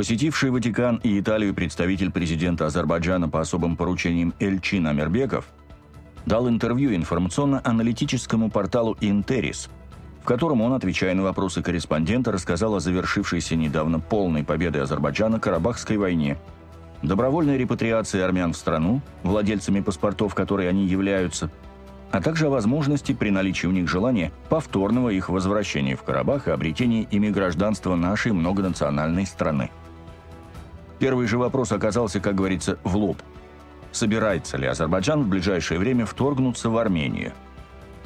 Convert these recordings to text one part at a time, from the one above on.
Посетивший Ватикан и Италию представитель президента Азербайджана по особым поручениям Эльчин Амирбеков дал интервью информационно-аналитическому порталу «Интерис», в котором он, отвечая на вопросы корреспондента, рассказал о завершившейся недавно полной победе Азербайджана Карабахской войне, добровольной репатриации армян в страну, владельцами паспортов, которые они являются, а также о возможности при наличии у них желания повторного их возвращения в Карабах и обретения ими гражданства нашей многонациональной страны. Первый же вопрос оказался, как говорится, в лоб. Собирается ли Азербайджан в ближайшее время вторгнуться в Армению?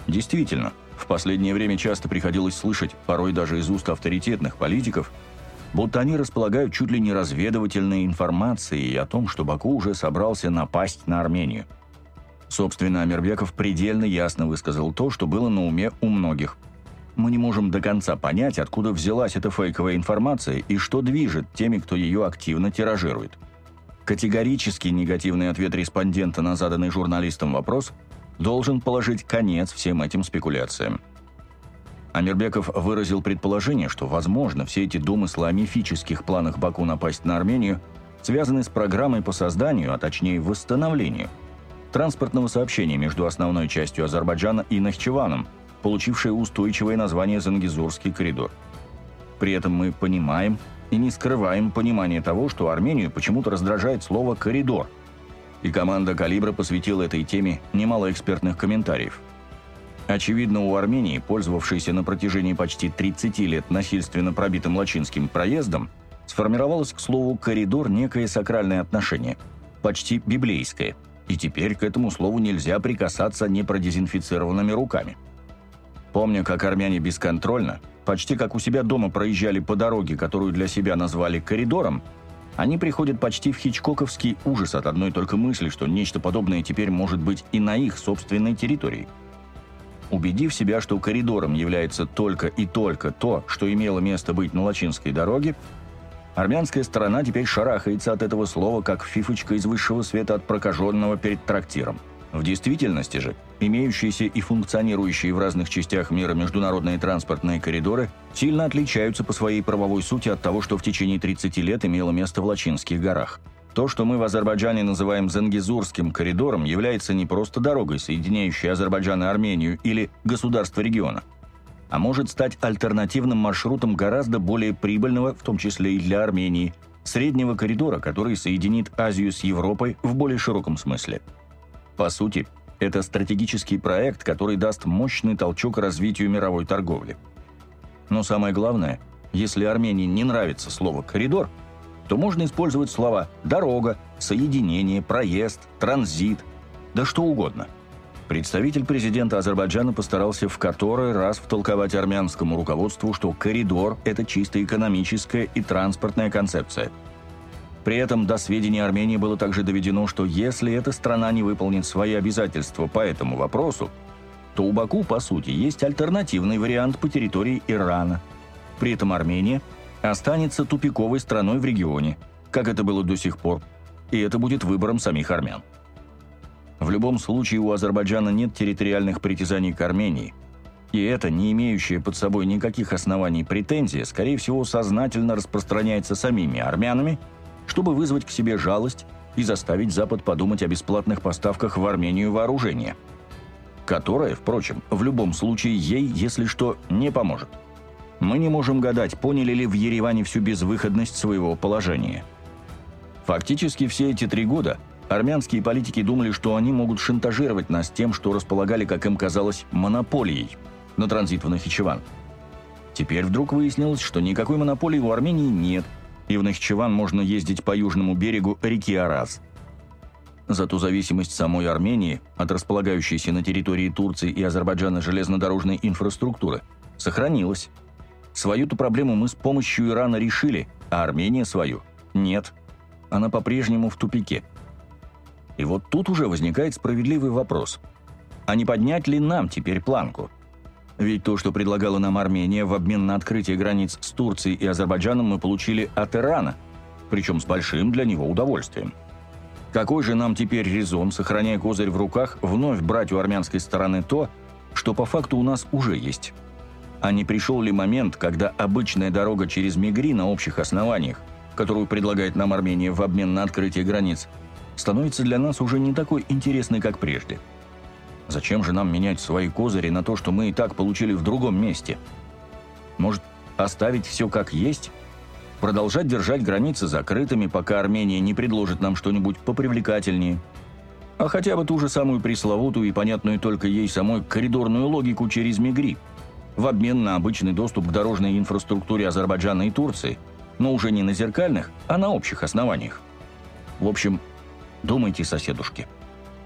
Действительно, в последнее время часто приходилось слышать, порой даже из уст авторитетных политиков, будто они располагают чуть ли не разведывательной информацией о том, что Баку уже собрался напасть на Армению. Собственно, Амирбеков предельно ясно высказал то, что было на уме у многих. Мы не можем до конца понять, откуда взялась эта фейковая информация и что движет теми, кто ее активно тиражирует. Категорический негативный ответ респондента на заданный журналистам вопрос должен положить конец всем этим спекуляциям. Амирбеков выразил предположение, что, возможно, все эти домыслы о мифических планах Баку напасть на Армению связаны с программой по созданию, а точнее восстановлению, транспортного сообщения между основной частью Азербайджана и Нахчеваном, получившей устойчивое название Зангизурский коридор. При этом мы понимаем и не скрываем понимание того, что Армению почему-то раздражает слово «коридор», и команда «Калибра» посвятила этой теме немало экспертных комментариев. Очевидно, у Армении, пользовавшейся на протяжении почти 30 лет насильственно пробитым Лачинским проездом, сформировалось к слову «коридор» некое сакральное отношение, почти библейское, и теперь к этому слову нельзя прикасаться непродезинфицированными руками. Помня, как армяне бесконтрольно, почти как у себя дома проезжали по дороге, которую для себя назвали «коридором», они приходят почти в хичкоковский ужас от одной только мысли, что нечто подобное теперь может быть и на их собственной территории. Убедив себя, что коридором является только и только то, что имело место быть на Лачинской дороге, армянская сторона теперь шарахается от этого слова, как фифочка из высшего света от прокаженного перед трактиром – в действительности же, имеющиеся и функционирующие в разных частях мира международные транспортные коридоры сильно отличаются по своей правовой сути от того, что в течение 30 лет имело место в Лачинских горах. То, что мы в Азербайджане называем Зангизурским коридором, является не просто дорогой, соединяющей Азербайджан и Армению или государство региона, а может стать альтернативным маршрутом гораздо более прибыльного, в том числе и для Армении, среднего коридора, который соединит Азию с Европой в более широком смысле – по сути, это стратегический проект, который даст мощный толчок развитию мировой торговли. Но самое главное, если Армении не нравится слово «коридор», то можно использовать слова «дорога», «соединение», «проезд», «транзит», да что угодно. Представитель президента Азербайджана постарался в который раз втолковать армянскому руководству, что коридор – это чисто экономическая и транспортная концепция – при этом до сведения Армении было также доведено, что если эта страна не выполнит свои обязательства по этому вопросу, то у Баку, по сути, есть альтернативный вариант по территории Ирана. При этом Армения останется тупиковой страной в регионе, как это было до сих пор, и это будет выбором самих армян. В любом случае у Азербайджана нет территориальных притязаний к Армении, и это, не имеющее под собой никаких оснований претензия, скорее всего, сознательно распространяется самими армянами – чтобы вызвать к себе жалость и заставить Запад подумать о бесплатных поставках в Армению вооружения, которое, впрочем, в любом случае ей, если что, не поможет. Мы не можем гадать, поняли ли в Ереване всю безвыходность своего положения. Фактически все эти три года армянские политики думали, что они могут шантажировать нас тем, что располагали, как им казалось, монополией на транзит в Нахичеван. Теперь вдруг выяснилось, что никакой монополии у Армении нет – и в Нахчеван можно ездить по южному берегу реки Араз. Зато зависимость самой Армении от располагающейся на территории Турции и Азербайджана железнодорожной инфраструктуры сохранилась. Свою-то проблему мы с помощью Ирана решили, а Армения свою – нет. Она по-прежнему в тупике. И вот тут уже возникает справедливый вопрос. А не поднять ли нам теперь планку – ведь то, что предлагала нам Армения в обмен на открытие границ с Турцией и Азербайджаном, мы получили от Ирана, причем с большим для него удовольствием. Какой же нам теперь резон, сохраняя козырь в руках, вновь брать у армянской стороны то, что по факту у нас уже есть? А не пришел ли момент, когда обычная дорога через Мигри на общих основаниях которую предлагает нам Армения в обмен на открытие границ, становится для нас уже не такой интересной, как прежде. Зачем же нам менять свои козыри на то, что мы и так получили в другом месте? Может, оставить все как есть? Продолжать держать границы закрытыми, пока Армения не предложит нам что-нибудь попривлекательнее? А хотя бы ту же самую пресловутую и понятную только ей самой коридорную логику через Мигри, в обмен на обычный доступ к дорожной инфраструктуре Азербайджана и Турции, но уже не на зеркальных, а на общих основаниях. В общем, думайте, соседушки.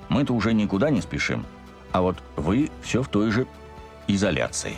Мы-то уже никуда не спешим, а вот вы все в той же изоляции.